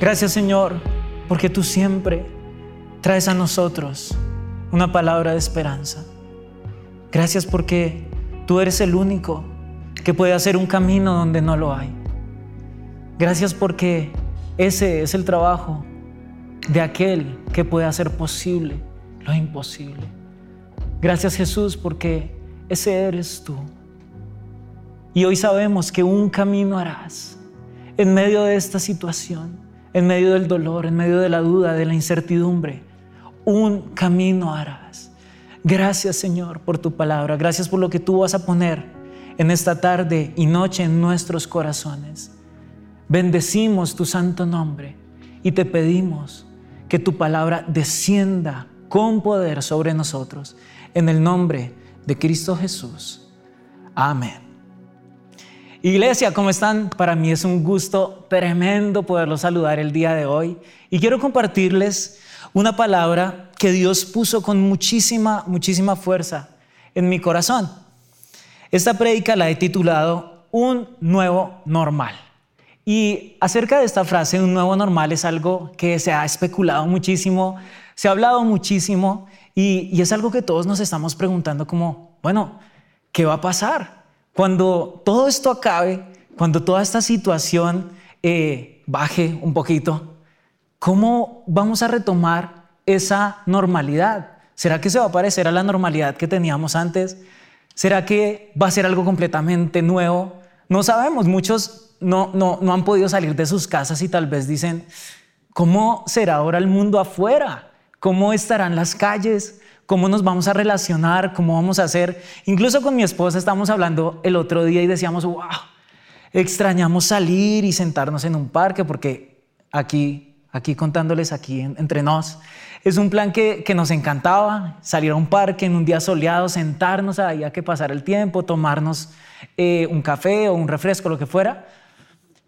Gracias Señor, porque tú siempre traes a nosotros una palabra de esperanza. Gracias porque tú eres el único que puede hacer un camino donde no lo hay. Gracias porque ese es el trabajo de aquel que puede hacer posible lo imposible. Gracias Jesús porque ese eres tú. Y hoy sabemos que un camino harás en medio de esta situación, en medio del dolor, en medio de la duda, de la incertidumbre. Un camino harás. Gracias Señor por tu palabra. Gracias por lo que tú vas a poner en esta tarde y noche en nuestros corazones. Bendecimos tu santo nombre y te pedimos que tu palabra descienda con poder sobre nosotros. En el nombre de Cristo Jesús. Amén. Iglesia, ¿cómo están? Para mí es un gusto tremendo poderlos saludar el día de hoy y quiero compartirles una palabra que Dios puso con muchísima, muchísima fuerza en mi corazón. Esta prédica la he titulado Un nuevo normal. Y acerca de esta frase, un nuevo normal es algo que se ha especulado muchísimo, se ha hablado muchísimo y, y es algo que todos nos estamos preguntando como, bueno, ¿qué va a pasar? Cuando todo esto acabe, cuando toda esta situación eh, baje un poquito, ¿cómo vamos a retomar esa normalidad? ¿Será que se va a parecer a la normalidad que teníamos antes? ¿Será que va a ser algo completamente nuevo? No sabemos, muchos no, no, no han podido salir de sus casas y tal vez dicen, ¿cómo será ahora el mundo afuera? ¿Cómo estarán las calles? Cómo nos vamos a relacionar, cómo vamos a hacer. Incluso con mi esposa estamos hablando el otro día y decíamos, wow, extrañamos salir y sentarnos en un parque porque aquí, aquí contándoles aquí entre nos, es un plan que, que, nos encantaba, salir a un parque en un día soleado, sentarnos ahí a que pasar el tiempo, tomarnos eh, un café o un refresco, lo que fuera.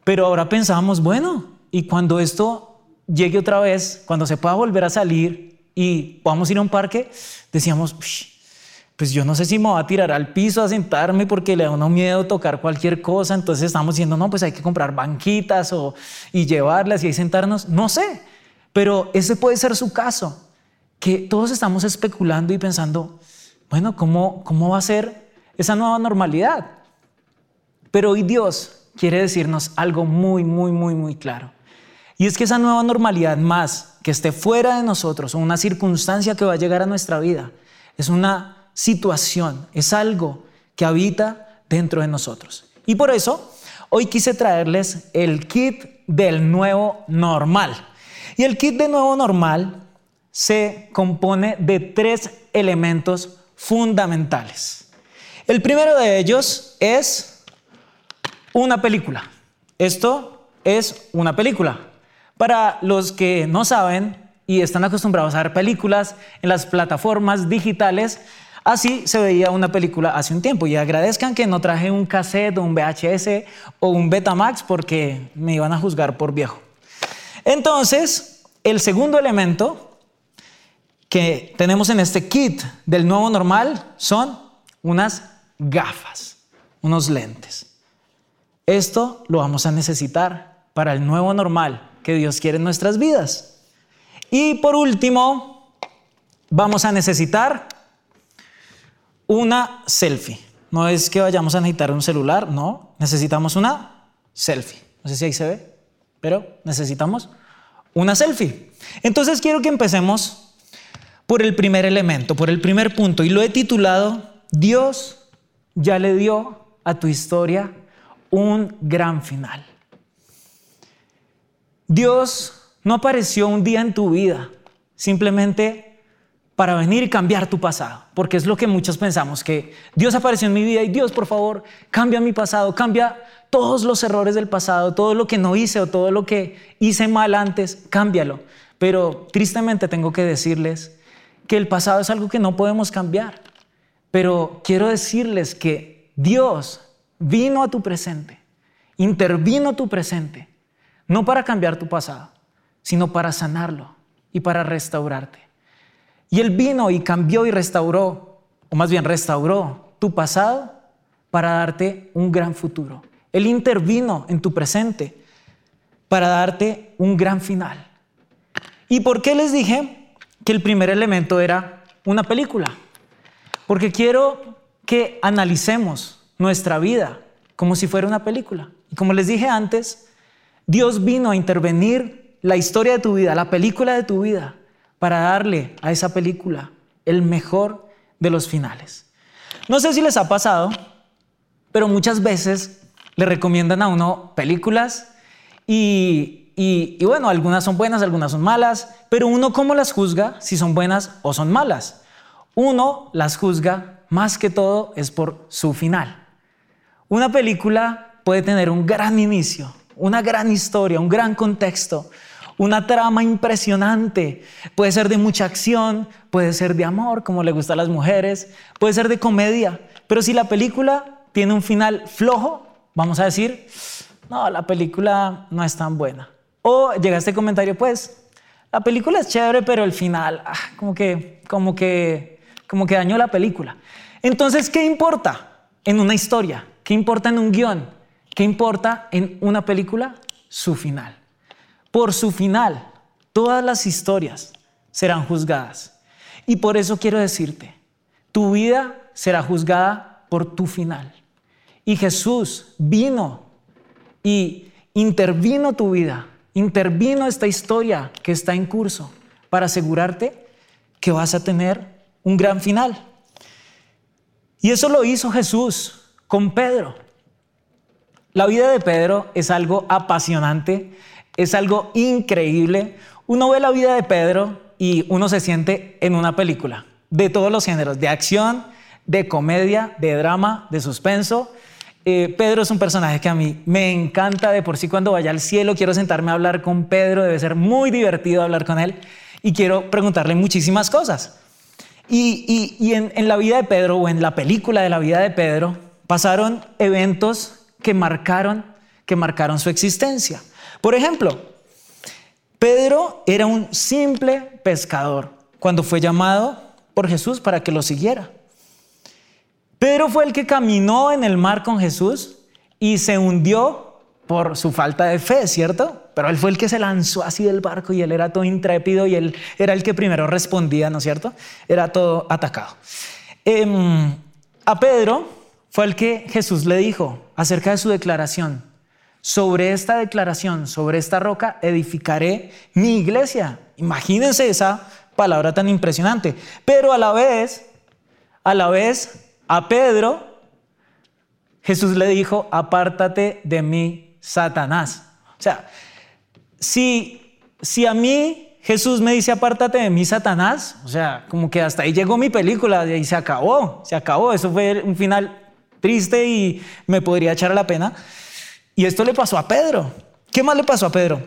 Pero ahora pensábamos, bueno, y cuando esto llegue otra vez, cuando se pueda volver a salir, y vamos a ir a un parque, decíamos, pues yo no sé si me voy a tirar al piso a sentarme porque le da uno miedo tocar cualquier cosa, entonces estamos diciendo, no, pues hay que comprar banquitas o, y llevarlas y ahí sentarnos, no sé, pero ese puede ser su caso, que todos estamos especulando y pensando, bueno, ¿cómo, cómo va a ser esa nueva normalidad? Pero hoy Dios quiere decirnos algo muy, muy, muy, muy claro. Y es que esa nueva normalidad más que esté fuera de nosotros o una circunstancia que va a llegar a nuestra vida, es una situación, es algo que habita dentro de nosotros. Y por eso hoy quise traerles el kit del nuevo normal. Y el kit de nuevo normal se compone de tres elementos fundamentales. El primero de ellos es una película. Esto es una película. Para los que no saben y están acostumbrados a ver películas en las plataformas digitales, así se veía una película hace un tiempo. Y agradezcan que no traje un cassette o un VHS o un Betamax porque me iban a juzgar por viejo. Entonces, el segundo elemento que tenemos en este kit del nuevo normal son unas gafas, unos lentes. Esto lo vamos a necesitar para el nuevo normal que Dios quiere en nuestras vidas. Y por último, vamos a necesitar una selfie. No es que vayamos a necesitar un celular, no, necesitamos una selfie. No sé si ahí se ve, pero necesitamos una selfie. Entonces quiero que empecemos por el primer elemento, por el primer punto, y lo he titulado Dios ya le dio a tu historia un gran final. Dios no apareció un día en tu vida simplemente para venir y cambiar tu pasado, porque es lo que muchos pensamos, que Dios apareció en mi vida y Dios, por favor, cambia mi pasado, cambia todos los errores del pasado, todo lo que no hice o todo lo que hice mal antes, cámbialo. Pero tristemente tengo que decirles que el pasado es algo que no podemos cambiar. Pero quiero decirles que Dios vino a tu presente, intervino tu presente no para cambiar tu pasado, sino para sanarlo y para restaurarte. Y Él vino y cambió y restauró, o más bien restauró tu pasado para darte un gran futuro. Él intervino en tu presente para darte un gran final. ¿Y por qué les dije que el primer elemento era una película? Porque quiero que analicemos nuestra vida como si fuera una película. Y como les dije antes, Dios vino a intervenir la historia de tu vida, la película de tu vida, para darle a esa película el mejor de los finales. No sé si les ha pasado, pero muchas veces le recomiendan a uno películas y, y, bueno, algunas son buenas, algunas son malas, pero uno cómo las juzga si son buenas o son malas. Uno las juzga más que todo es por su final. Una película puede tener un gran inicio, una gran historia, un gran contexto, una trama impresionante. Puede ser de mucha acción, puede ser de amor, como le gusta a las mujeres, puede ser de comedia. Pero si la película tiene un final flojo, vamos a decir, no, la película no es tan buena. O llega este comentario, pues, la película es chévere, pero el final, ah, como que, como que, como que dañó la película. Entonces, ¿qué importa en una historia? ¿Qué importa en un guion? ¿Qué importa en una película? Su final. Por su final, todas las historias serán juzgadas. Y por eso quiero decirte, tu vida será juzgada por tu final. Y Jesús vino y intervino tu vida, intervino esta historia que está en curso para asegurarte que vas a tener un gran final. Y eso lo hizo Jesús con Pedro. La vida de Pedro es algo apasionante es algo increíble. Uno ve la vida de Pedro y uno se siente en una película de todos los géneros, de acción, de comedia, de drama, de suspenso. Eh, Pedro es un personaje que a mí me encanta de por sí cuando vaya al cielo quiero sentarme a hablar con Pedro, debe ser muy divertido hablar con él y quiero preguntarle muchísimas cosas. Y, en, en la vida de Pedro o en la película de la vida de Pedro pasaron eventos que marcaron, que marcaron su existencia. Por ejemplo, Pedro era un simple pescador cuando fue llamado por Jesús para que lo siguiera. Pedro fue el que caminó en el mar con Jesús y se hundió por su falta de fe, ¿cierto? Pero él fue el que se lanzó así del barco y él era todo intrépido y él era el que primero respondía, ¿no es cierto? Era todo atacado. Em, a Pedro fue el que Jesús le dijo acerca de su declaración, sobre esta declaración, sobre esta roca, edificaré mi iglesia. Imagínense esa palabra tan impresionante. Pero a la vez, a la vez, a Pedro, Jesús le dijo, apártate de mí, Satanás. O sea, si, si a mí Jesús me dice, apártate de mí, Satanás, o sea, como que hasta ahí llegó mi película y se acabó, se acabó. Eso fue un final triste y me podría echar a la pena. Y esto le pasó a Pedro. ¿Qué más le pasó a Pedro?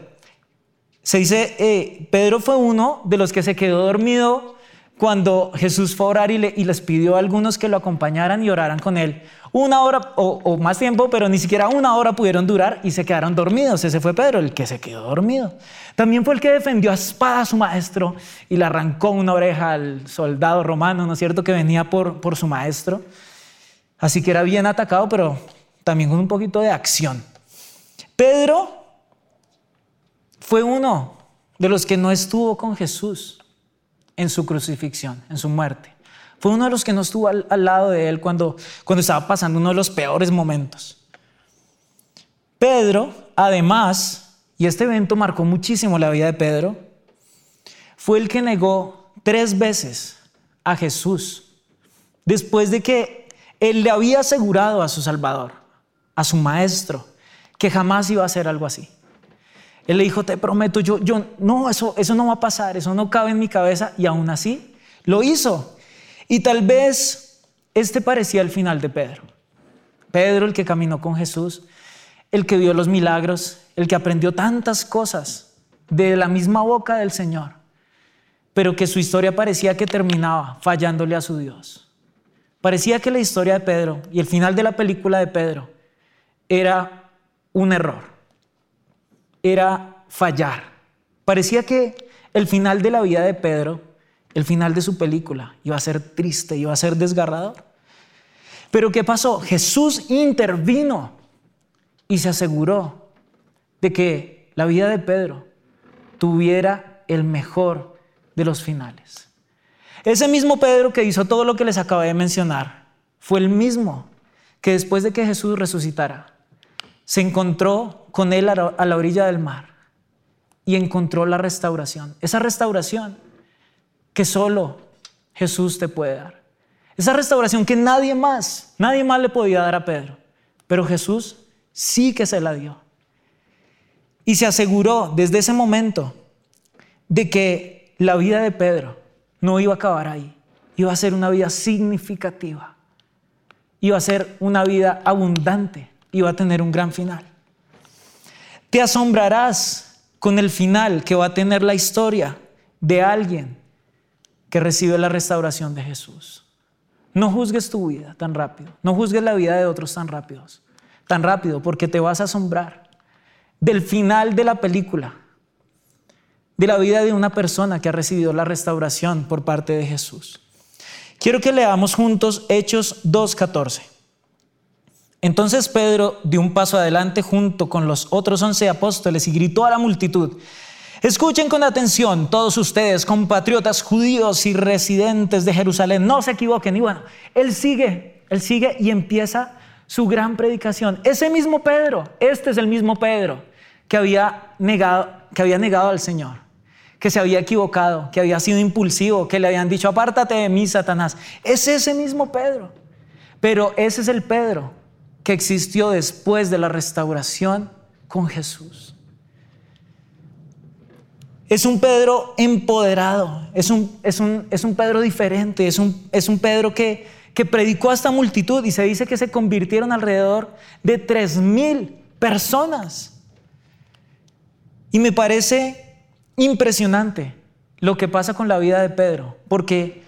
Se dice, eh, Pedro fue uno de los que se quedó dormido cuando Jesús fue a orar y, les pidió a algunos que lo acompañaran y oraran con él. Una hora o, o, más tiempo, pero ni siquiera una hora pudieron durar y se quedaron dormidos. Ese fue Pedro, el que se quedó dormido. También fue el que defendió a espada a su maestro y le arrancó una oreja al soldado romano, ¿no es cierto?, que venía por, por su maestro. Así que era bien atacado, pero también con un poquito de acción. Pedro fue uno de los que no estuvo con Jesús en su crucifixión, en su muerte. Fue uno de los que no estuvo al, lado de él cuando, cuando estaba pasando uno de los peores momentos. Pedro, además, y este evento marcó muchísimo la vida de Pedro, fue el que negó tres veces a Jesús después de que él le había asegurado a su Salvador, a su Maestro, que jamás iba a hacer algo así. Él le dijo, te prometo, yo, yo, no, eso, eso no va a pasar, eso no cabe en mi cabeza, y aún así lo hizo. Y tal vez este parecía el final de Pedro. Pedro, el que caminó con Jesús, el que vio los milagros, el que aprendió tantas cosas de la misma boca del Señor, pero que su historia parecía que terminaba fallándole a su Dios. Parecía que la historia de Pedro y el final de la película de Pedro era un error, era fallar. Parecía que el final de la vida de Pedro, el final de su película, iba a ser triste, iba a ser desgarrador. Pero ¿qué pasó? Jesús intervino y se aseguró de que la vida de Pedro, tuviera el mejor de los finales. Ese mismo Pedro que hizo todo lo que les acabé de mencionar, fue el mismo que después de que Jesús resucitara, se encontró con él a la orilla del mar y encontró la restauración. Esa restauración que solo Jesús te puede dar. Esa restauración que nadie más, nadie más le podía dar a Pedro. Pero Jesús sí que se la dio. Y se aseguró desde ese momento de que la vida de Pedro no iba a acabar ahí. Iba a ser una vida significativa. Iba a ser una vida abundante. Iba a tener un gran final. Te asombrarás con el final que va a tener la historia de alguien que recibe la restauración de Jesús. No juzgues tu vida tan rápido. No juzgues la vida de otros tan rápidos. Tan rápido porque te vas a asombrar del final de la película, de la vida de una persona que ha recibido la restauración por parte de Jesús. Quiero que leamos juntos Hechos 2.14. Entonces Pedro dio un paso adelante junto con los otros once apóstoles y gritó a la multitud, Escuchen con atención todos ustedes, compatriotas judíos y residentes de Jerusalén, no se equivoquen. Y bueno, él sigue, él sigue y empieza su gran predicación. Ese mismo Pedro, este es el mismo Pedro que había negado, que había negado al Señor, que se había equivocado, que había sido impulsivo, que le habían dicho, apártate de mí, Satanás. Es ese mismo Pedro. Pero ese es el Pedro que existió después de la restauración con Jesús. Es un Pedro empoderado, es un, es un, es un Pedro diferente, es un, es un Pedro que, que predicó a esta multitud y se dice que se convirtieron alrededor de tres mil personas. Y me parece impresionante lo que pasa con la vida de Pedro, porque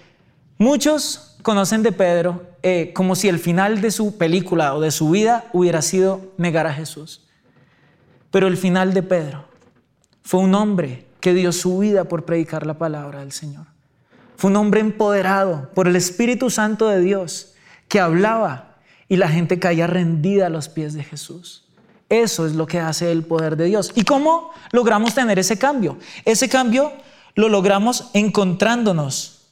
muchos conocen de Pedro eh, como si el final de su película o de su vida hubiera sido negar a Jesús. Pero el final de Pedro fue un hombre que dio su vida por predicar la palabra del Señor. Fue un hombre empoderado por el Espíritu Santo de Dios que hablaba y la gente caía rendida a los pies de Jesús. Eso es lo que hace el poder de Dios. ¿Y cómo logramos tener ese cambio? Ese cambio lo logramos encontrándonos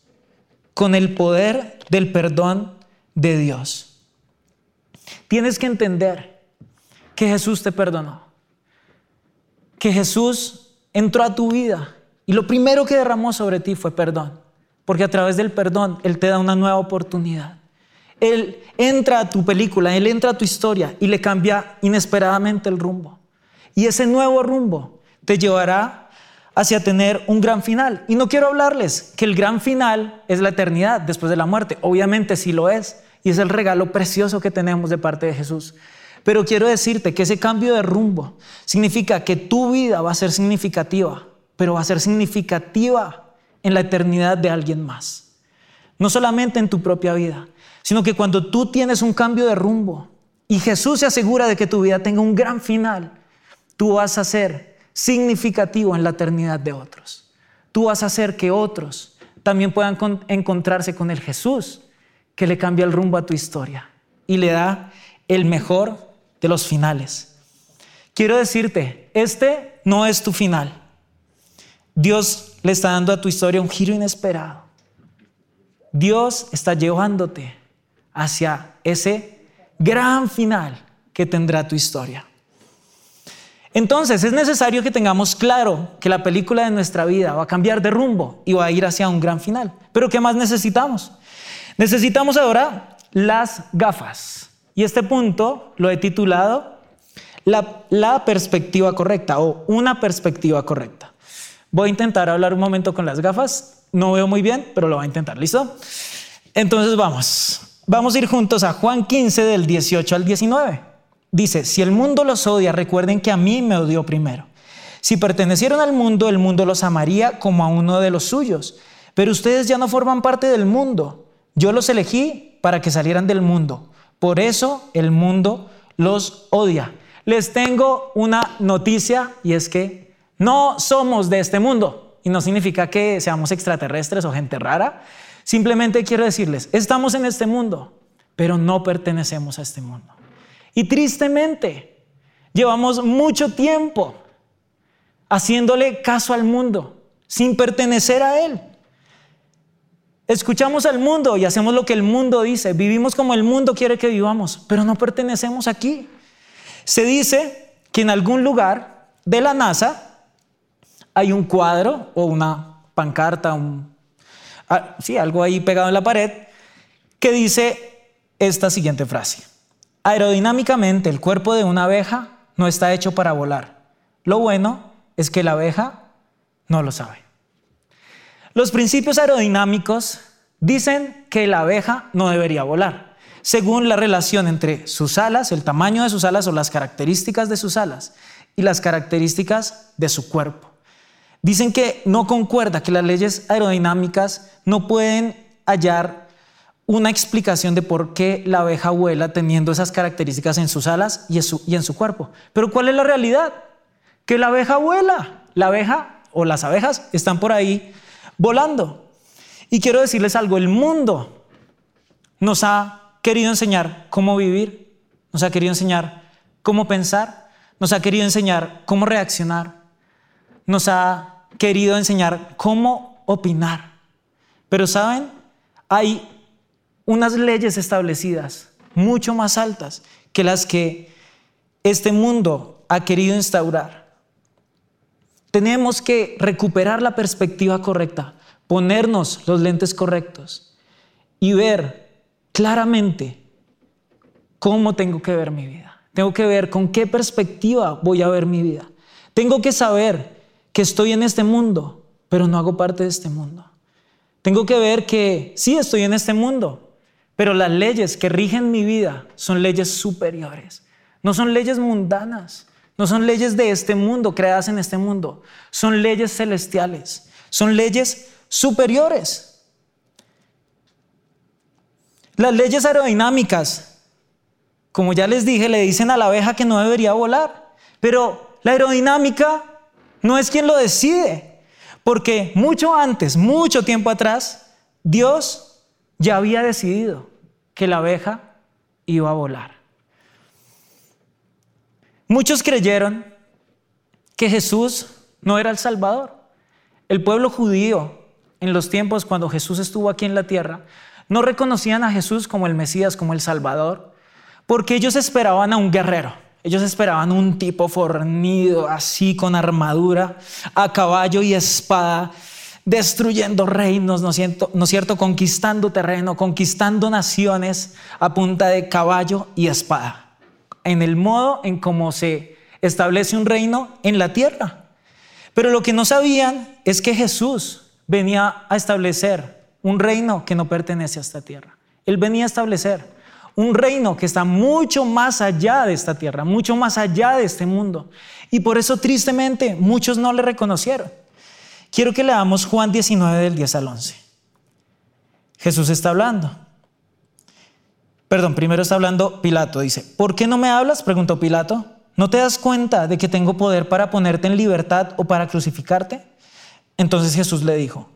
con el poder del perdón de Dios. Tienes que entender que Jesús te perdonó, que Jesús entró a tu vida y lo primero que derramó sobre ti fue perdón, porque a través del perdón Él te da una nueva oportunidad. Él entra a tu película, Él entra a tu historia y le cambia inesperadamente el rumbo. Y ese nuevo rumbo te llevará hacia tener un gran final. Y no quiero hablarles que el gran final es la eternidad después de la muerte. Obviamente sí lo es. Y es el regalo precioso que tenemos de parte de Jesús. Pero quiero decirte que ese cambio de rumbo significa que tu vida va a ser significativa, pero va a ser significativa en la eternidad de alguien más. No solamente en tu propia vida, sino que cuando tú tienes un cambio de rumbo y Jesús se asegura de que tu vida tenga un gran final, tú vas a ser significativo en la eternidad de otros. Tú vas a hacer que otros también puedan encontrarse con el Jesús que le cambia el rumbo a tu historia y le da el mejor de los finales. Quiero decirte, este no es tu final. Dios le está dando a tu historia un giro inesperado. Dios está llevándote hacia ese gran final que tendrá tu historia. Entonces es necesario que tengamos claro que la película de nuestra vida va a cambiar de rumbo y va a ir hacia un gran final. Pero ¿qué más necesitamos? Necesitamos ahora las gafas. Y este punto lo he titulado la, perspectiva correcta o una perspectiva correcta. Voy a intentar hablar un momento con las gafas. No veo muy bien, pero lo voy a intentar. ¿Listo? Entonces vamos. Vamos a ir juntos a Juan 15 del 18 al 19. Dice, si el mundo los odia, recuerden que a mí me odió primero. Si pertenecieron al mundo, el mundo los amaría como a uno de los suyos. Pero ustedes ya no forman parte del mundo. Yo los elegí para que salieran del mundo por eso el mundo los odia. Les tengo una noticia y es que no somos de este mundo. Y no significa que seamos extraterrestres o gente rara. Simplemente quiero decirles, estamos en este mundo, pero no pertenecemos a este mundo. Y tristemente, llevamos mucho tiempo haciéndole caso al mundo, sin pertenecer a él. Escuchamos al mundo y hacemos lo que el mundo dice. Vivimos como el mundo quiere que vivamos, pero no pertenecemos aquí. Se dice que en algún lugar de la NASA hay un cuadro o una pancarta, un, ah, sí, algo ahí pegado en la pared, que dice esta siguiente frase. Aerodinámicamente, el cuerpo de una abeja no está hecho para volar. Lo bueno es que la abeja no lo sabe. Los principios aerodinámicos dicen que la abeja no debería volar, según la relación entre sus alas, el tamaño de sus alas o las características de sus alas y las características de su cuerpo. Dicen que no concuerda, que las leyes aerodinámicas no pueden hallar una explicación de por qué la abeja vuela teniendo esas características en sus alas y en su, cuerpo. Pero ¿cuál es la realidad? Que la abeja vuela. La abeja o las abejas están por ahí volando. Y quiero decirles algo, el mundo nos ha querido enseñar cómo vivir, nos ha querido enseñar cómo pensar, nos ha querido enseñar cómo reaccionar, nos ha querido enseñar cómo opinar. Pero saben, hay unas leyes establecidas mucho más altas que las que este mundo ha querido instaurar. Tenemos que recuperar la perspectiva correcta, ponernos los lentes correctos y ver claramente cómo tengo que ver mi vida. Tengo que ver con qué perspectiva voy a ver mi vida. Tengo que saber que estoy en este mundo, pero no hago parte de este mundo. Tengo que ver que sí estoy en este mundo, pero las leyes que rigen mi vida son leyes superiores. No son leyes mundanas, no son leyes de este mundo, creadas en este mundo. Son leyes celestiales, son leyes superiores. Las leyes aerodinámicas, como ya les dije, le dicen a la abeja que no debería volar, pero la aerodinámica no es quien lo decide, porque mucho antes, mucho tiempo atrás, Dios ya había decidido que la abeja iba a volar. Muchos creyeron que Jesús no era el Salvador. El pueblo judío, en los tiempos cuando Jesús estuvo aquí en la tierra, no reconocían a Jesús como el Mesías, como el Salvador, porque ellos esperaban a un guerrero. Ellos esperaban un tipo fornido, así con armadura, a caballo y espada, destruyendo reinos, ¿no es cierto? ¿no es cierto? Conquistando terreno, conquistando naciones a punta de caballo y espada. En el modo en cómo se establece un reino en la tierra. Pero lo que no sabían es que Jesús venía a establecer un reino que no pertenece a esta tierra. Él venía a establecer un reino que está mucho más allá de esta tierra, mucho más allá de este mundo. Y por eso tristemente muchos no le reconocieron. Quiero que leamos Juan 19 del 10 al 11. Jesús está hablando. Perdón, primero está hablando Pilato. Dice, ¿por qué no me hablas? Preguntó Pilato. ¿No te das cuenta de que tengo poder para ponerte en libertad o para crucificarte? Entonces Jesús le dijo,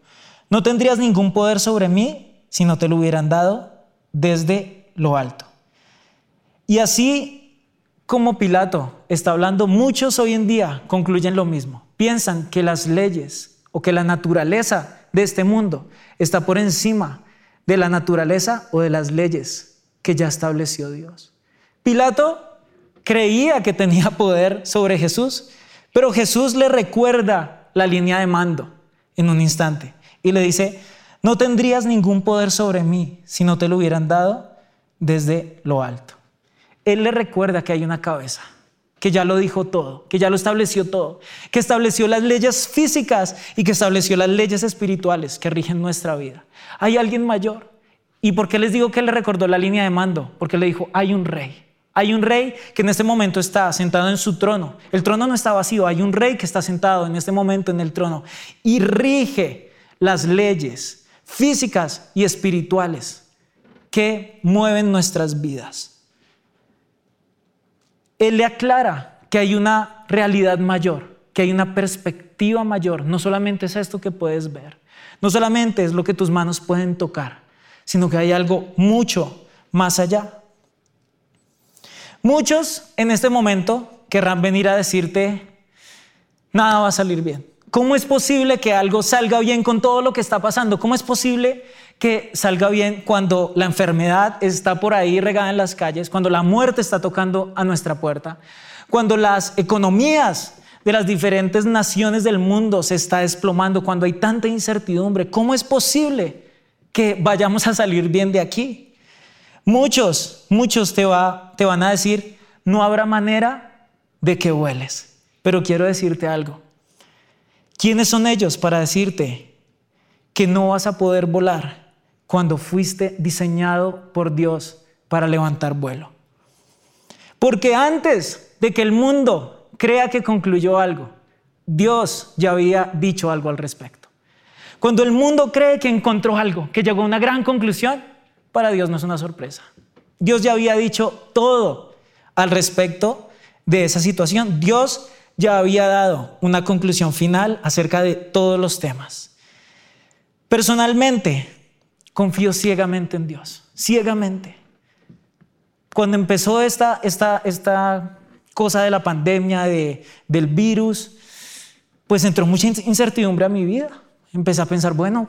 no tendrías ningún poder sobre mí si no te lo hubieran dado desde lo alto. Y así como Pilato está hablando, muchos hoy en día concluyen lo mismo. Piensan que las leyes o que la naturaleza de este mundo está por encima de la naturaleza o de las leyes que ya estableció Dios. Pilato creía que tenía poder sobre Jesús, pero Jesús le recuerda la línea de mando en un instante y le dice, no tendrías ningún poder sobre mí si no te lo hubieran dado desde lo alto. Él le recuerda que hay una cabeza, que ya lo dijo todo, que ya lo estableció todo, que estableció las leyes físicas y que estableció las leyes espirituales que rigen nuestra vida. Hay alguien mayor. ¿Y por qué les digo que le recordó la línea de mando? Porque le dijo, hay un rey. Hay un rey que en este momento está sentado en su trono. El trono no está vacío, hay un rey que está sentado en este momento en el trono y rige las leyes físicas y espirituales que mueven nuestras vidas. Él le aclara que hay una realidad mayor, que hay una perspectiva mayor. No solamente es esto que puedes ver, no solamente es lo que tus manos pueden tocar, sino que hay algo mucho más allá. Muchos en este momento querrán venir a decirte, nada va a salir bien. ¿Cómo es posible que algo salga bien con todo lo que está pasando? ¿Cómo es posible que salga bien cuando la enfermedad está por ahí regada en las calles, cuando la muerte está tocando a nuestra puerta, cuando las economías de las diferentes naciones del mundo se está desplomando, cuando hay tanta incertidumbre? ¿Cómo es posible que vayamos a salir bien de aquí? Muchos, muchos te, va, te van a decir, no habrá manera de que vueles. Pero quiero decirte algo. ¿Quiénes son ellos para decirte que no vas a poder volar cuando fuiste diseñado por Dios para levantar vuelo? Porque antes de que el mundo crea que concluyó algo, Dios ya había dicho algo al respecto. Cuando el mundo cree que encontró algo, que llegó a una gran conclusión, para Dios no es una sorpresa. Dios ya había dicho todo al respecto de esa situación. Dios ya había dado una conclusión final acerca de todos los temas. Personalmente, confío ciegamente en Dios, ciegamente. Cuando empezó esta, esta, esta cosa de la pandemia, de, del virus, pues entró mucha incertidumbre a mi vida. Empecé a pensar, bueno,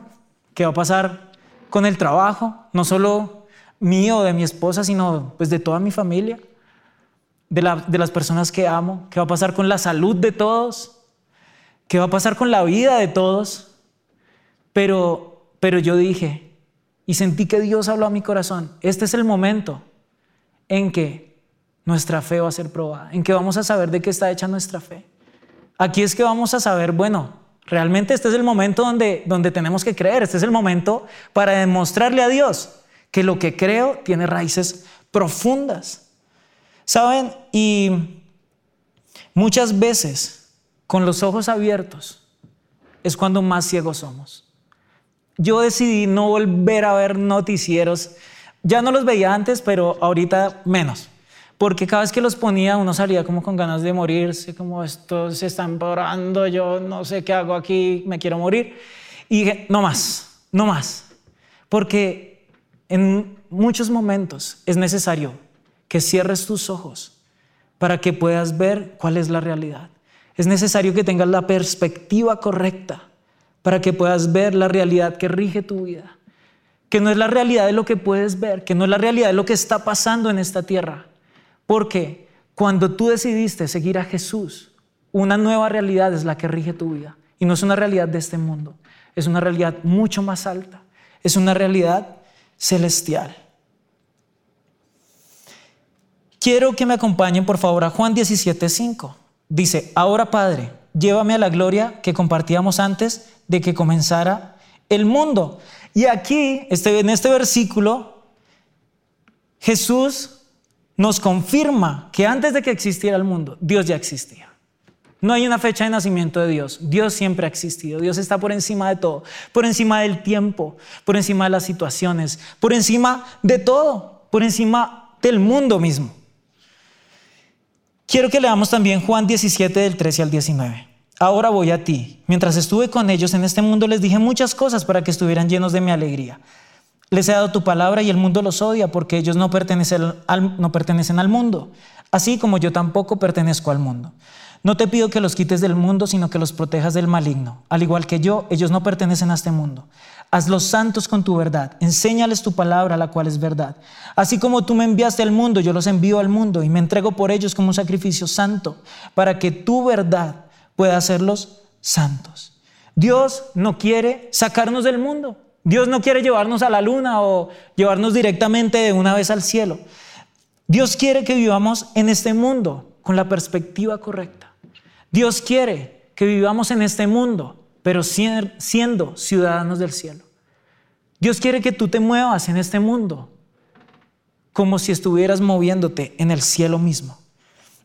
¿qué va a pasar con el trabajo? No solo mío, de mi esposa, sino pues de toda mi familia de, las personas que amo, qué va a pasar con la salud de todos, qué va a pasar con la vida de todos. Pero, pero yo dije y sentí que Dios habló a mi corazón, este es el momento en que nuestra fe va a ser probada, en que vamos a saber de qué está hecha nuestra fe. Aquí es que vamos a saber, bueno, realmente este es el momento donde, donde tenemos que creer, este es el momento para demostrarle a Dios que lo que creo tiene raíces profundas. ¿Saben? Y muchas veces con los ojos abiertos es cuando más ciegos somos. Yo decidí no volver a ver noticieros. Ya no los veía antes, pero ahorita menos. Porque cada vez que los ponía uno salía como con ganas de morirse, como estos se están borrando, yo no sé qué hago aquí, me quiero morir. Y dije, no más, no más. Porque en muchos momentos es necesario que cierres tus ojos para que puedas ver cuál es la realidad. Es necesario que tengas la perspectiva correcta para que puedas ver la realidad que rige tu vida. Que no es la realidad de lo que puedes ver, que no es la realidad de lo que está pasando en esta tierra. Porque cuando tú decidiste seguir a Jesús, una nueva realidad es la que rige tu vida. Y no es una realidad de este mundo, es una realidad mucho más alta, es una realidad celestial. Quiero que me acompañen por favor a Juan 17:5. Dice, ahora Padre, llévame a la gloria que compartíamos antes de que comenzara el mundo. Y aquí, este, en este versículo, Jesús nos confirma que antes de que existiera el mundo, Dios ya existía. No hay una fecha de nacimiento de Dios. Dios siempre ha existido. Dios está por encima de todo, por encima del tiempo, por encima de las situaciones, por encima de todo, por encima del mundo mismo. Quiero que leamos también Juan 17 del 13 al 19. Ahora voy a ti. Mientras estuve con ellos en este mundo les dije muchas cosas para que estuvieran llenos de mi alegría. Les he dado tu palabra y el mundo los odia porque ellos no pertenecen al, no pertenecen al mundo, así como yo tampoco pertenezco al mundo. No te pido que los quites del mundo, sino que los protejas del maligno. Al igual que yo, ellos no pertenecen a este mundo. Hazlos santos con tu verdad. Enséñales tu palabra, la cual es verdad. Así como tú me enviaste al mundo, yo los envío al mundo y me entrego por ellos como un sacrificio santo, para que tu verdad pueda hacerlos santos. Dios no quiere sacarnos del mundo. Dios no quiere llevarnos a la luna o llevarnos directamente de una vez al cielo. Dios quiere que vivamos en este mundo con la perspectiva correcta. Dios quiere que vivamos en este mundo, pero siendo ciudadanos del cielo. Dios quiere que tú te muevas en este mundo como si estuvieras moviéndote en el cielo mismo.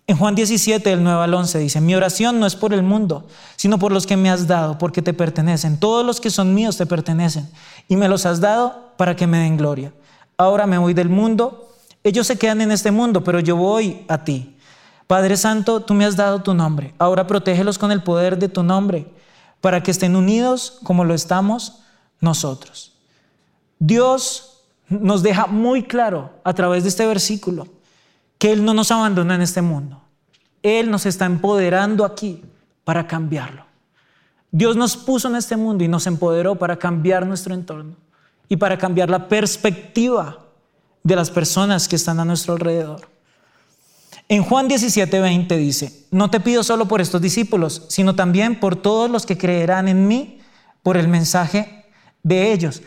En Juan 17, del 9 al 11 dice, mi oración no es por el mundo, sino por los que me has dado, porque te pertenecen. Todos los que son míos te pertenecen y me los has dado para que me den gloria. Ahora me voy del mundo, ellos se quedan en este mundo, pero yo voy a ti. Padre Santo, tú me has dado tu nombre. Ahora protégelos con el poder de tu nombre, para que estén unidos como lo estamos nosotros. Dios nos deja muy claro a través de este versículo que Él no nos abandona en este mundo. Él nos está empoderando aquí para cambiarlo. Dios nos puso en este mundo y nos empoderó para cambiar nuestro entorno y para cambiar la perspectiva de las personas que están a nuestro alrededor. En Juan 17:20 dice, no te pido solo por estos discípulos, sino también por todos los que creerán en mí por el mensaje de ellos.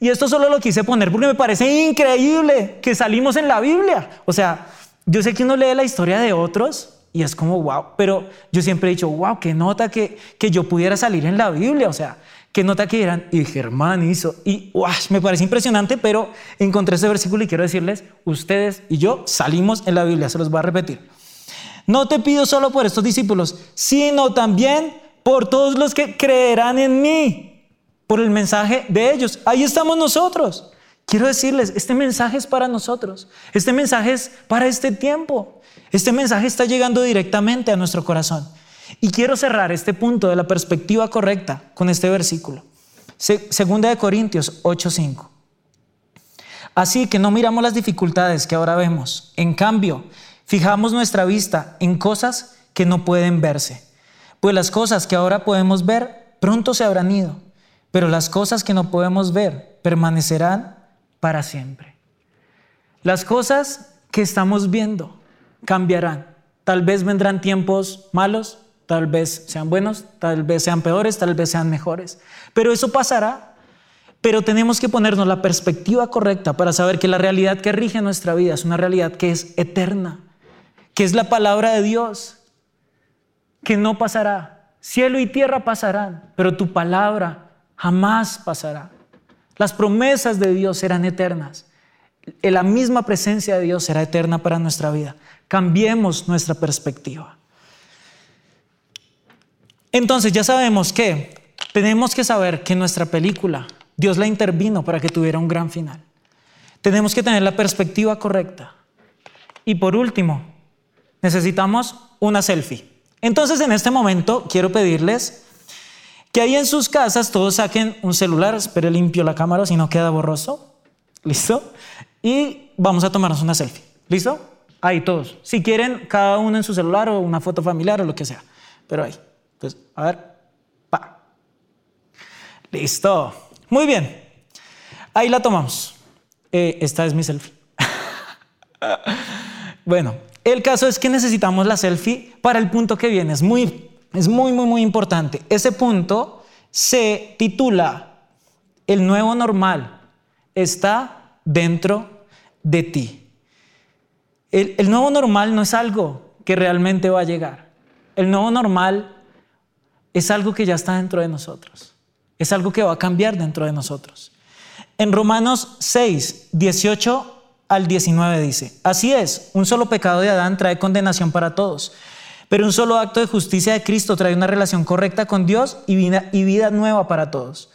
Y esto solo lo quise poner porque me parece increíble que salimos en la Biblia. O sea, yo sé que uno lee la historia de otros y es como, wow, pero yo siempre he dicho, wow, qué nota que, que yo pudiera salir en la Biblia. O sea, qué nota que eran, y Germán hizo, y wow, me parece impresionante, pero encontré ese versículo y quiero decirles, ustedes y yo salimos en la Biblia, se los voy a repetir. No te pido solo por estos discípulos, sino también por todos los que creerán en mí, por el mensaje de ellos. Ahí estamos nosotros. Quiero decirles, este mensaje es para nosotros. Este mensaje es para este tiempo. Este mensaje está llegando directamente a nuestro corazón. Y quiero cerrar este punto de la perspectiva correcta con este versículo. Segunda de Corintios 8:5. Así que no miramos las dificultades que ahora vemos. En cambio, fijamos nuestra vista en cosas que no pueden verse. Pues las cosas que ahora podemos ver pronto se habrán ido, pero las cosas que no podemos ver permanecerán para siempre. Las cosas que estamos viendo cambiarán. Tal vez vendrán tiempos malos, tal vez sean buenos, tal vez sean peores, tal vez sean mejores. Pero eso pasará. Pero tenemos que ponernos la perspectiva correcta para saber que la realidad que rige nuestra vida es una realidad que es eterna, que es la palabra de Dios, que no pasará. Cielo y tierra pasarán, pero tu palabra jamás pasará. Las promesas de Dios serán eternas. La misma presencia de Dios será eterna para nuestra vida. Cambiemos nuestra perspectiva. Entonces ya sabemos que tenemos que saber que nuestra película, Dios la intervino para que tuviera un gran final. Tenemos que tener la perspectiva correcta. Y por último, necesitamos una selfie. Entonces en este momento quiero pedirles que ahí en sus casas todos saquen un celular, espere limpio la cámara si no queda borroso. ¿Listo? Y vamos a tomarnos una selfie. ¿Listo? Ahí todos. Si quieren, cada uno en su celular o una foto familiar o lo que sea. Pero ahí. Entonces, a ver. Pa. Listo. Muy bien. Ahí la tomamos. Eh, esta es mi selfie. bueno, el caso es que necesitamos la selfie para el punto que viene. Es muy es muy, muy, muy importante. Ese punto se titula El nuevo normal está dentro de ti. El, el, nuevo normal no es algo que realmente va a llegar. El nuevo normal es algo que ya está dentro de nosotros. Es algo que va a cambiar dentro de nosotros. En Romanos 6, 18 al 19 dice, así es, un solo pecado de Adán trae condenación para todos. Pero un solo acto de justicia de Cristo trae una relación correcta con Dios y vida, y vida nueva para todos.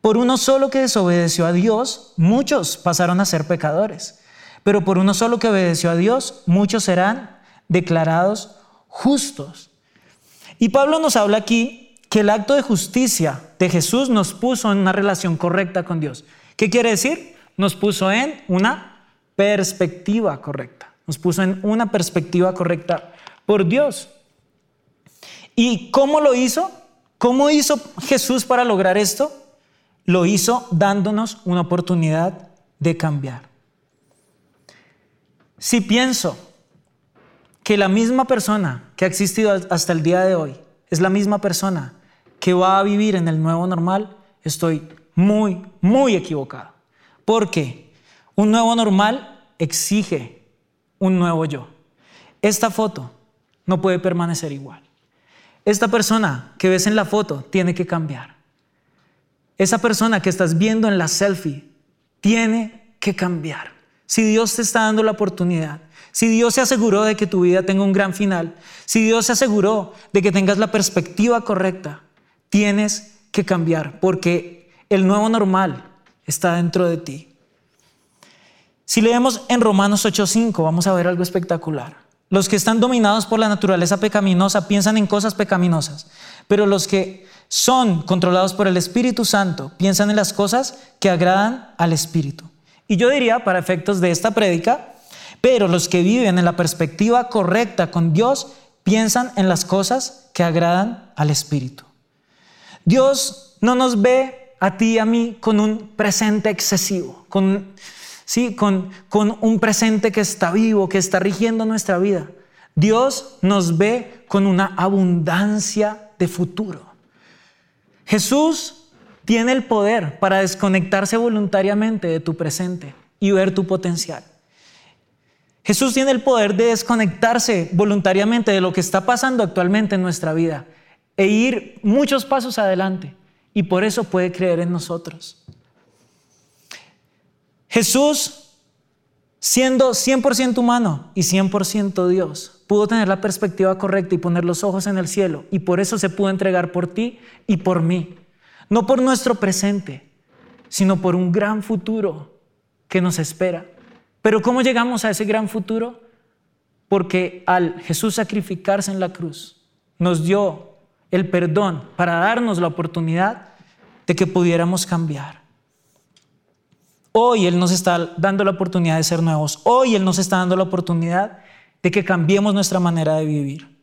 Por uno solo que desobedeció a Dios, muchos pasaron a ser pecadores. Pero por uno solo que obedeció a Dios, muchos serán declarados justos. Y Pablo nos habla aquí que el acto de justicia de Jesús nos puso en una relación correcta con Dios. ¿Qué quiere decir? Nos puso en una perspectiva correcta. Nos puso en una perspectiva correcta por Dios. ¿Y cómo lo hizo? ¿Cómo hizo Jesús para lograr esto? Lo hizo dándonos una oportunidad de cambiar. Si pienso que la misma persona que ha existido hasta el día de hoy es la misma persona que va a vivir en el nuevo normal, estoy muy, muy equivocado. Porque un nuevo normal exige un nuevo yo. Esta foto no puede permanecer igual. Esta persona que ves en la foto tiene que cambiar. Esa persona que estás viendo en la selfie tiene que cambiar. Si Dios te está dando la oportunidad, si Dios se aseguró de que tu vida tenga un gran final, si Dios se aseguró de que tengas la perspectiva correcta, tienes que cambiar porque el nuevo normal está dentro de ti. Si leemos en Romanos 8:5, vamos a ver algo espectacular. Los que están dominados por la naturaleza pecaminosa piensan en cosas pecaminosas, pero los que son controlados por el Espíritu Santo piensan en las cosas que agradan al Espíritu. Y yo diría, para efectos de esta prédica, pero los que viven en la perspectiva correcta con Dios piensan en las cosas que agradan al Espíritu. Dios no nos ve a ti y a mí con un presente excesivo, con, ¿sí? con, con un presente que está vivo, que está rigiendo nuestra vida. Dios nos ve con una abundancia de futuro. Jesús tiene el poder para desconectarse voluntariamente de tu presente y ver tu potencial. Jesús tiene el poder de desconectarse voluntariamente de lo que está pasando actualmente en nuestra vida e ir muchos pasos adelante y por eso puede creer en nosotros. Jesús, siendo 100% humano y 100% Dios, pudo tener la perspectiva correcta y poner los ojos en el cielo y por eso se pudo entregar por ti y por mí. No por nuestro presente, sino por un gran futuro que nos espera. Pero ¿cómo llegamos a ese gran futuro? Porque al Jesús sacrificarse en la cruz, nos dio el perdón para darnos la oportunidad de que pudiéramos cambiar. Hoy Él nos está dando la oportunidad de ser nuevos. Hoy Él nos está dando la oportunidad de que cambiemos nuestra manera de vivir.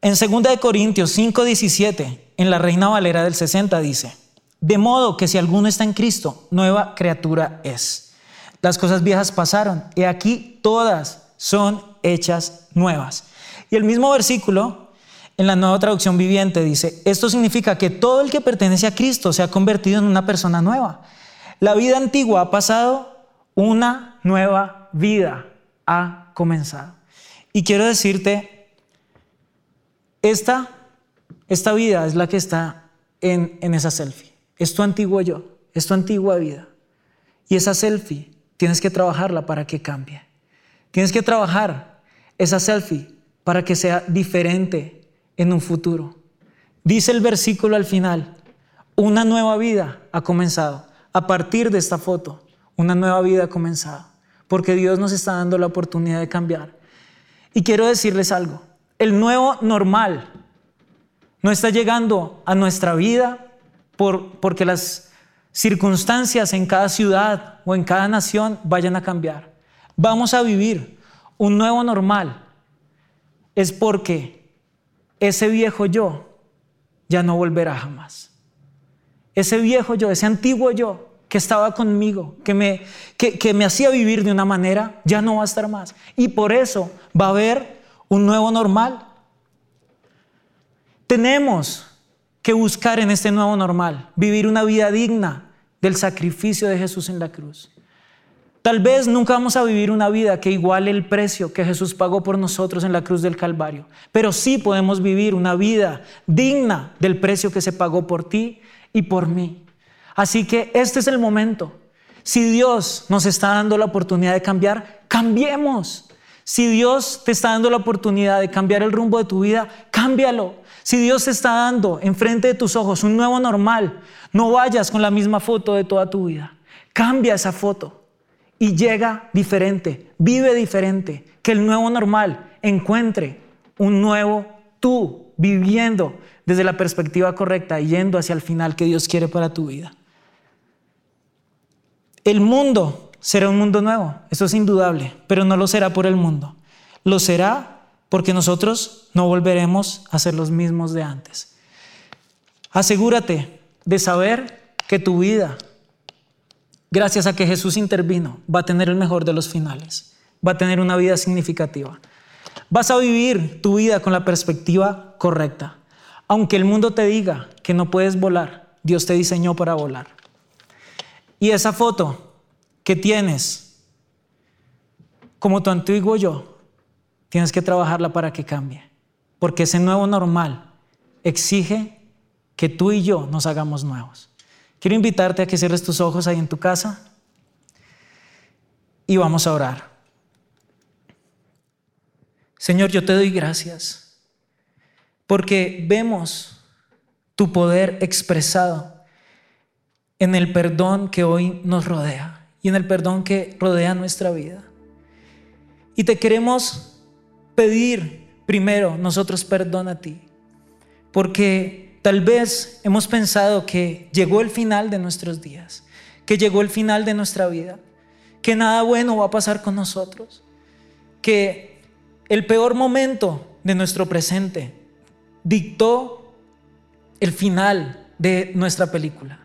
En 2 Corintios 5:17, en la Reina Valera del 60 dice, de modo que si alguno está en Cristo, nueva criatura es las cosas viejas pasaron y aquí todas son hechas nuevas. Y el mismo versículo en la nueva traducción viviente dice, esto significa que todo el que pertenece a Cristo se ha convertido en una persona nueva. La vida antigua ha pasado, una nueva vida ha comenzado. Y quiero decirte, esta, esta vida es la que está en, en esa selfie. Es tu antiguo yo, es tu antigua vida. Y esa selfie Tienes que trabajarla para que cambie. Tienes que trabajar esa selfie para que sea diferente en un futuro. Dice el versículo al final, una nueva vida ha comenzado. A partir de esta foto, una nueva vida ha comenzado. Porque Dios nos está dando la oportunidad de cambiar. Y quiero decirles algo, el nuevo normal no está llegando a nuestra vida por, porque las circunstancias en cada ciudad o en cada nación vayan a cambiar. Vamos a vivir un nuevo normal. Es porque ese viejo yo ya no volverá jamás. Ese viejo yo, ese antiguo yo que estaba conmigo, que me, que, me hacía vivir de una manera, ya no va a estar más. Y por eso va a haber un nuevo normal. Tenemos que buscar en este nuevo normal, vivir una vida digna del sacrificio de Jesús en la cruz. Tal vez nunca vamos a vivir una vida que iguale el precio que Jesús pagó por nosotros en la cruz del Calvario, pero sí podemos vivir una vida digna del precio que se pagó por ti y por mí. Así que este es el momento. Si Dios nos está dando la oportunidad de cambiar, cambiemos. Si Dios te está dando la oportunidad de cambiar el rumbo de tu vida, cámbialo. Si Dios te está dando enfrente de tus ojos un nuevo normal, no vayas con la misma foto de toda tu vida. Cambia esa foto y llega diferente, vive diferente, que el nuevo normal encuentre un nuevo tú viviendo desde la perspectiva correcta yendo hacia el final que Dios quiere para tu vida. El mundo será un mundo nuevo, eso es indudable, pero no lo será por el mundo. Lo será porque nosotros no volveremos a ser los mismos de antes. Asegúrate de saber que tu vida, gracias a que Jesús intervino, va a tener el mejor de los finales, va a tener una vida significativa. Vas a vivir tu vida con la perspectiva correcta. Aunque el mundo te diga que no puedes volar, Dios te diseñó para volar. Y esa foto que tienes como tu antiguo yo, Tienes que trabajarla para que cambie. Porque ese nuevo normal exige que tú y yo nos hagamos nuevos. Quiero invitarte a que cierres tus ojos ahí en tu casa y vamos a orar. Señor, yo te doy gracias porque vemos tu poder expresado en el perdón que hoy nos rodea y en el perdón que rodea nuestra vida. Y te queremos pedir primero nosotros perdón a ti. Porque tal vez hemos pensado que llegó el final de nuestros días, que llegó el final de nuestra vida, que nada bueno va a pasar con nosotros, que el peor momento de nuestro presente dictó el final de nuestra película.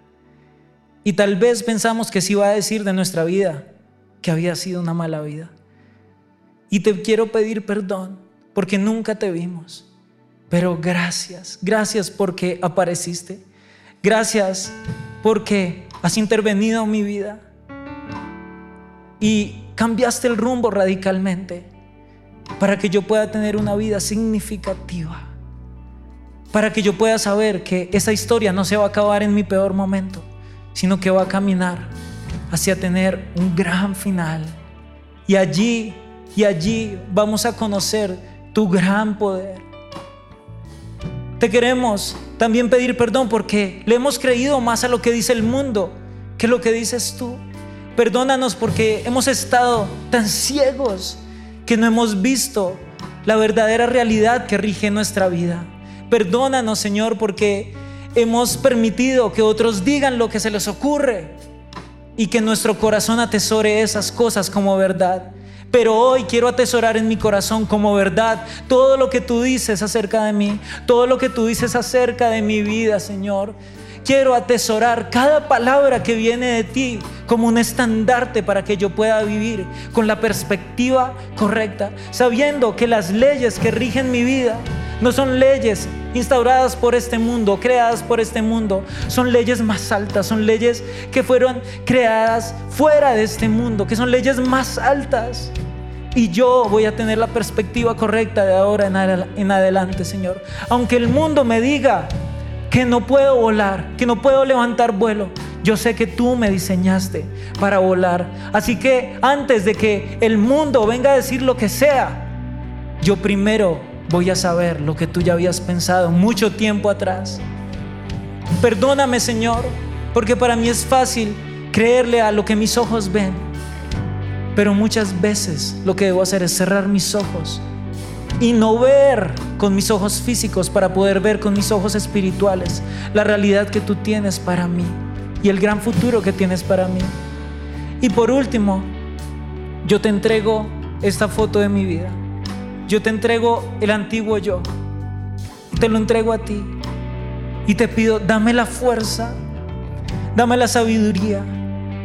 Y tal vez pensamos que se iba a decir de nuestra vida que había sido una mala vida. Y te quiero pedir perdón porque nunca te vimos. Pero gracias, gracias porque apareciste. Gracias porque has intervenido en mi vida y cambiaste el rumbo radicalmente para que yo pueda tener una vida significativa. Para que yo pueda saber que esa historia no se va a acabar en mi peor momento, sino que va a caminar hacia tener un gran final. Y allí, y allí vamos a conocer tu gran poder. Te queremos también pedir perdón porque le hemos creído más a lo que dice el mundo que lo que dices tú. Perdónanos porque hemos estado tan ciegos que no hemos visto la verdadera realidad que rige nuestra vida. Perdónanos, Señor, porque hemos permitido que otros digan lo que se les ocurre y que nuestro corazón atesore esas cosas como verdad. Pero hoy quiero atesorar en mi corazón como verdad todo lo que tú dices acerca de mí, todo lo que tú dices acerca de mi vida, Señor. Quiero atesorar cada palabra que viene de ti como un estandarte para que yo pueda vivir con la perspectiva correcta, sabiendo que las leyes que rigen mi vida no son leyes instauradas por este mundo, creadas por este mundo, son leyes más altas, son leyes que fueron creadas fuera de este mundo, que son leyes más altas. Y yo voy a tener la perspectiva correcta de ahora en adelante, Señor. Aunque el mundo me diga que no puedo volar, que no puedo levantar vuelo. Yo sé que tú me diseñaste para volar. Así que antes de que el mundo venga a decir lo que sea, yo primero voy a saber lo que tú ya habías pensado mucho tiempo atrás. Perdóname, Señor, porque para mí es fácil creerle a lo que mis ojos ven. Pero muchas veces lo que debo hacer es cerrar mis ojos y no ver con mis ojos físicos para poder ver con mis ojos espirituales la realidad que tú tienes para mí y el gran futuro que tienes para mí. Y por último, yo te entrego esta foto de mi vida. Yo te entrego el antiguo yo. Te lo entrego a ti. Y te pido, dame la fuerza, dame la sabiduría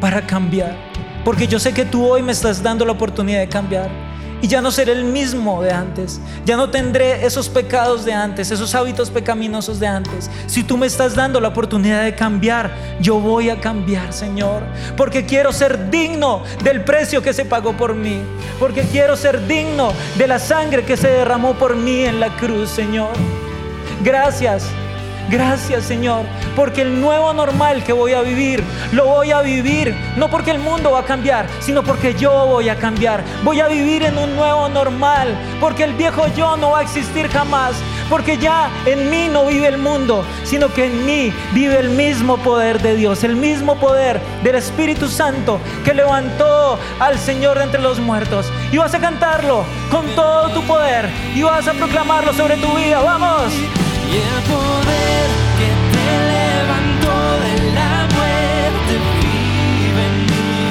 para cambiar. Porque yo sé que tú hoy me estás dando la oportunidad de cambiar y ya no seré el mismo de antes. Ya no tendré esos pecados de antes, esos hábitos pecaminosos de antes. Si tú me estás dando la oportunidad de cambiar, yo voy a cambiar, Señor. Porque quiero ser digno del precio que se pagó por mí. Porque quiero ser digno de la sangre que se derramó por mí en la cruz, Señor. Gracias Gracias Señor, porque el nuevo normal que voy a vivir, lo voy a vivir, no porque el mundo va a cambiar, sino porque yo voy a cambiar. Voy a vivir en un nuevo normal, porque el viejo yo no va a existir jamás, porque ya en mí no vive el mundo, sino que en mí vive el mismo poder de Dios, el mismo poder del Espíritu Santo que levantó al Señor de entre los muertos. Y vas a cantarlo con todo tu poder y vas a proclamarlo sobre tu vida. Vamos y el poder que te levantó de la muerte vive en mí,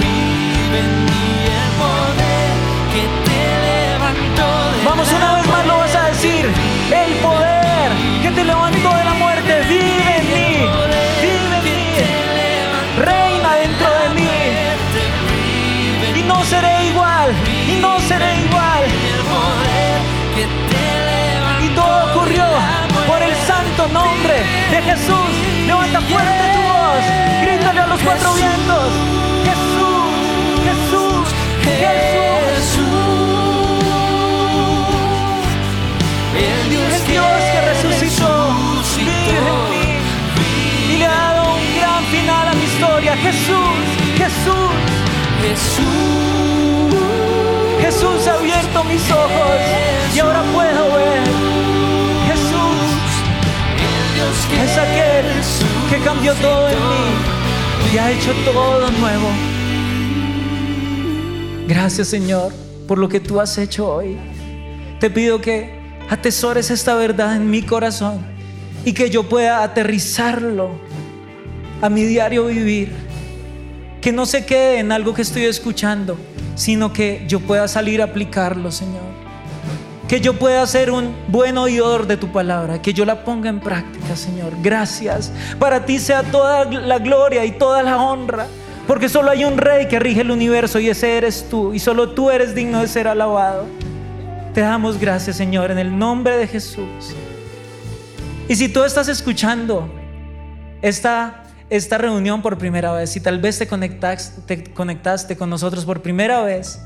vive en mí. El poder que te levantó de Vamos una vez más lo vas a decir, el poder que te levantó de la Jesús. Levanta fuerte tu voz, grítale a los cuatro vientos. Jesús, Jesús, Jesús. El Dios, que resucitó, vive en mí y le ha dado un gran final a mi historia. Jesús, Jesús, Jesús. Jesús ha abierto mis ojos y ahora puedo ver es aquel que cambió todo en mí y ha hecho todo nuevo. Gracias Señor por lo que tú has hecho hoy. Te pido que atesores esta verdad en mi corazón y que yo pueda aterrizarlo a mi diario vivir. Que no se quede en algo que estoy escuchando, sino que yo pueda salir a aplicarlo, Señor. Que yo pueda ser un buen oidor de tu palabra, que yo la ponga en práctica, Señor. Gracias. Para ti sea toda la gloria y toda la honra, porque solo hay un rey que rige el universo y ese eres tú, y solo tú eres digno de ser alabado. Te damos gracias, Señor, en el nombre de Jesús. Y si tú estás escuchando esta, esta reunión por primera vez, si tal vez te conectaste, te conectaste con nosotros por primera vez,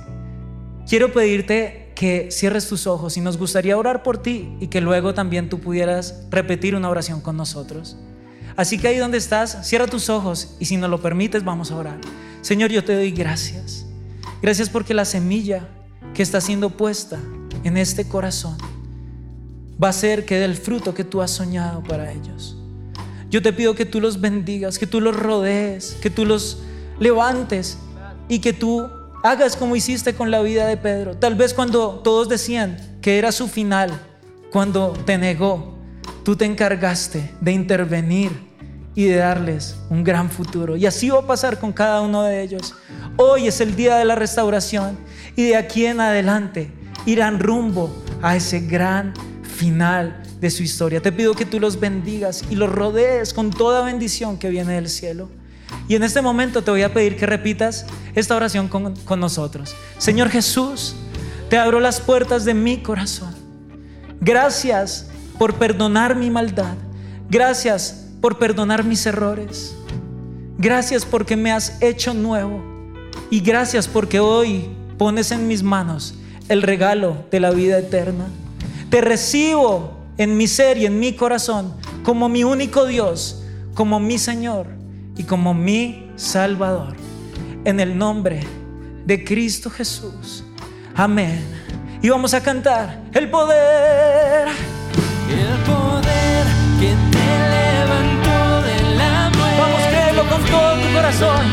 quiero pedirte que cierres tus ojos y nos gustaría orar por ti y que luego también tú pudieras repetir una oración con nosotros. Así que ahí donde estás, cierra tus ojos y si nos lo permites vamos a orar. Señor, yo te doy gracias. Gracias porque la semilla que está siendo puesta en este corazón va a ser que dé el fruto que tú has soñado para ellos. Yo te pido que tú los bendigas, que tú los rodees, que tú los levantes y que tú hagas como hiciste con la vida de Pedro. Tal vez cuando todos decían que era su final, cuando te negó, tú te encargaste de intervenir y de darles un gran futuro. Y así va a pasar con cada uno de ellos. Hoy es el día de la restauración y de aquí en adelante irán rumbo a ese gran final de su historia. Te pido que tú los bendigas y los rodees con toda bendición que viene del cielo. Y en este momento te voy a pedir que repitas esta oración con, con nosotros. Señor Jesús, te abro las puertas de mi corazón. Gracias por perdonar mi maldad. Gracias por perdonar mis errores. Gracias porque me has hecho nuevo. Y gracias porque hoy pones en mis manos el regalo de la vida eterna. Te recibo en mi ser y en mi corazón como mi único Dios, como mi Señor y como mi Salvador. En el nombre de Cristo Jesús. Amén. Y vamos a cantar el poder. El poder que te levantó de la muerte. Vamos a creerlo con todo tu corazón.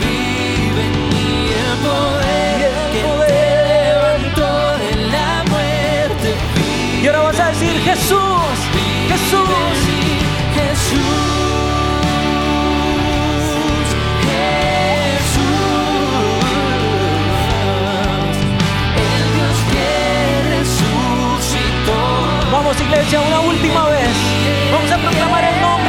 Vive en mí el poder Y el que poder. te levantó de la muerte. Y ahora vas a decir Jesús. Jesús, Jesús, iglesia, una última vez. Vamos a proclamar el nombre.